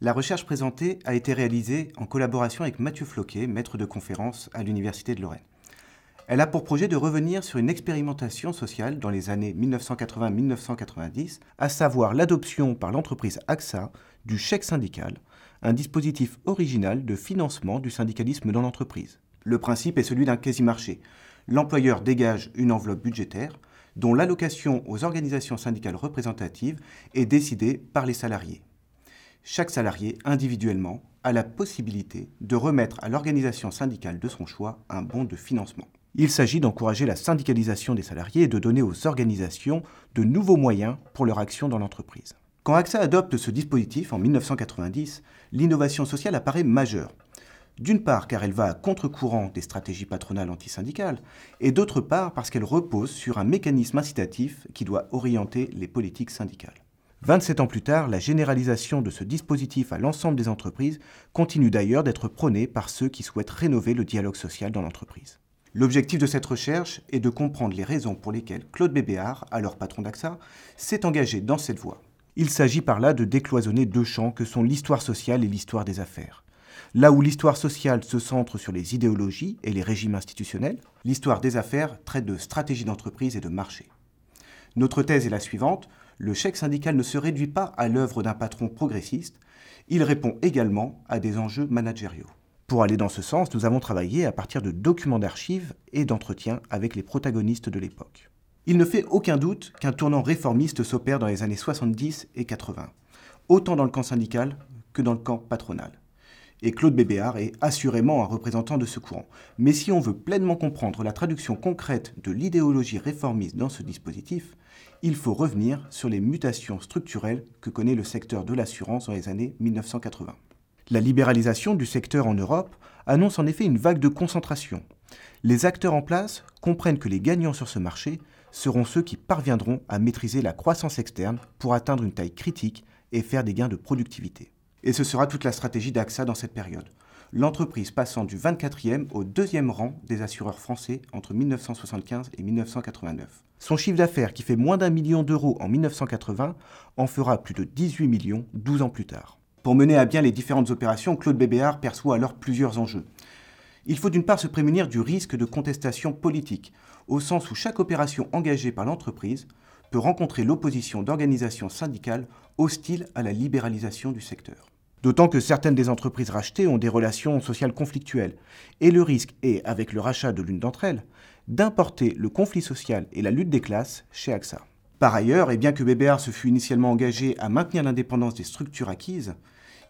La recherche présentée a été réalisée en collaboration avec Mathieu Floquet, maître de conférence à l'Université de Lorraine. Elle a pour projet de revenir sur une expérimentation sociale dans les années 1980-1990, à savoir l'adoption par l'entreprise AXA du chèque syndical, un dispositif original de financement du syndicalisme dans l'entreprise. Le principe est celui d'un quasi-marché. L'employeur dégage une enveloppe budgétaire dont l'allocation aux organisations syndicales représentatives est décidée par les salariés chaque salarié individuellement a la possibilité de remettre à l'organisation syndicale de son choix un bon de financement. Il s'agit d'encourager la syndicalisation des salariés et de donner aux organisations de nouveaux moyens pour leur action dans l'entreprise. Quand AXA adopte ce dispositif en 1990, l'innovation sociale apparaît majeure. D'une part car elle va à contre-courant des stratégies patronales antisyndicales, et d'autre part parce qu'elle repose sur un mécanisme incitatif qui doit orienter les politiques syndicales. 27 ans plus tard, la généralisation de ce dispositif à l'ensemble des entreprises continue d'ailleurs d'être prônée par ceux qui souhaitent rénover le dialogue social dans l'entreprise. L'objectif de cette recherche est de comprendre les raisons pour lesquelles Claude Bébéard, alors patron d'AXA, s'est engagé dans cette voie. Il s'agit par là de décloisonner deux champs que sont l'histoire sociale et l'histoire des affaires. Là où l'histoire sociale se centre sur les idéologies et les régimes institutionnels, l'histoire des affaires traite de stratégie d'entreprise et de marché. Notre thèse est la suivante le chèque syndical ne se réduit pas à l'œuvre d'un patron progressiste, il répond également à des enjeux managériaux. Pour aller dans ce sens, nous avons travaillé à partir de documents d'archives et d'entretiens avec les protagonistes de l'époque. Il ne fait aucun doute qu'un tournant réformiste s'opère dans les années 70 et 80, autant dans le camp syndical que dans le camp patronal. Et Claude Bébéard est assurément un représentant de ce courant. Mais si on veut pleinement comprendre la traduction concrète de l'idéologie réformiste dans ce dispositif, il faut revenir sur les mutations structurelles que connaît le secteur de l'assurance dans les années 1980. La libéralisation du secteur en Europe annonce en effet une vague de concentration. Les acteurs en place comprennent que les gagnants sur ce marché seront ceux qui parviendront à maîtriser la croissance externe pour atteindre une taille critique et faire des gains de productivité. Et ce sera toute la stratégie d'AXA dans cette période l'entreprise passant du 24e au deuxième rang des assureurs français entre 1975 et 1989. Son chiffre d'affaires, qui fait moins d'un million d'euros en 1980, en fera plus de 18 millions 12 ans plus tard. Pour mener à bien les différentes opérations, Claude Bébéard perçoit alors plusieurs enjeux. Il faut d'une part se prémunir du risque de contestation politique, au sens où chaque opération engagée par l'entreprise peut rencontrer l'opposition d'organisations syndicales hostiles à la libéralisation du secteur. D'autant que certaines des entreprises rachetées ont des relations sociales conflictuelles. Et le risque est, avec le rachat de l'une d'entre elles, d'importer le conflit social et la lutte des classes chez AXA. Par ailleurs, et bien que BBR se fût initialement engagé à maintenir l'indépendance des structures acquises,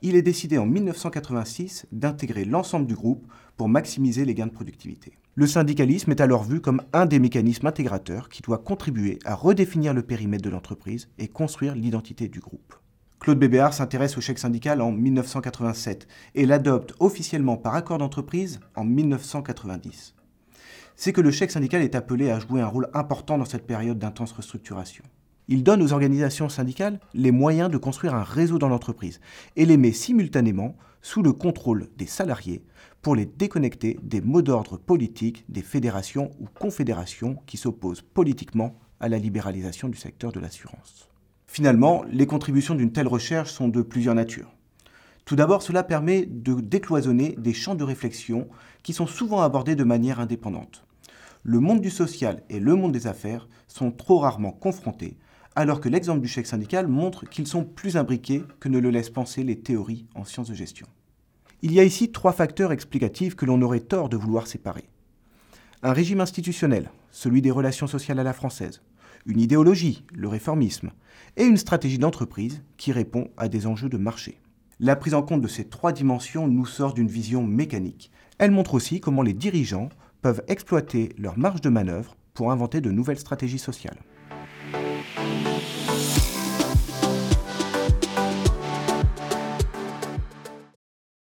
il est décidé en 1986 d'intégrer l'ensemble du groupe pour maximiser les gains de productivité. Le syndicalisme est alors vu comme un des mécanismes intégrateurs qui doit contribuer à redéfinir le périmètre de l'entreprise et construire l'identité du groupe. Claude Bébéard s'intéresse au chèque syndical en 1987 et l'adopte officiellement par accord d'entreprise en 1990. C'est que le chèque syndical est appelé à jouer un rôle important dans cette période d'intense restructuration. Il donne aux organisations syndicales les moyens de construire un réseau dans l'entreprise et les met simultanément sous le contrôle des salariés pour les déconnecter des mots d'ordre politiques des fédérations ou confédérations qui s'opposent politiquement à la libéralisation du secteur de l'assurance. Finalement, les contributions d'une telle recherche sont de plusieurs natures. Tout d'abord, cela permet de décloisonner des champs de réflexion qui sont souvent abordés de manière indépendante. Le monde du social et le monde des affaires sont trop rarement confrontés, alors que l'exemple du chèque syndical montre qu'ils sont plus imbriqués que ne le laissent penser les théories en sciences de gestion. Il y a ici trois facteurs explicatifs que l'on aurait tort de vouloir séparer. Un régime institutionnel, celui des relations sociales à la française, une idéologie, le réformisme, et une stratégie d'entreprise qui répond à des enjeux de marché. La prise en compte de ces trois dimensions nous sort d'une vision mécanique. Elle montre aussi comment les dirigeants peuvent exploiter leur marge de manœuvre pour inventer de nouvelles stratégies sociales.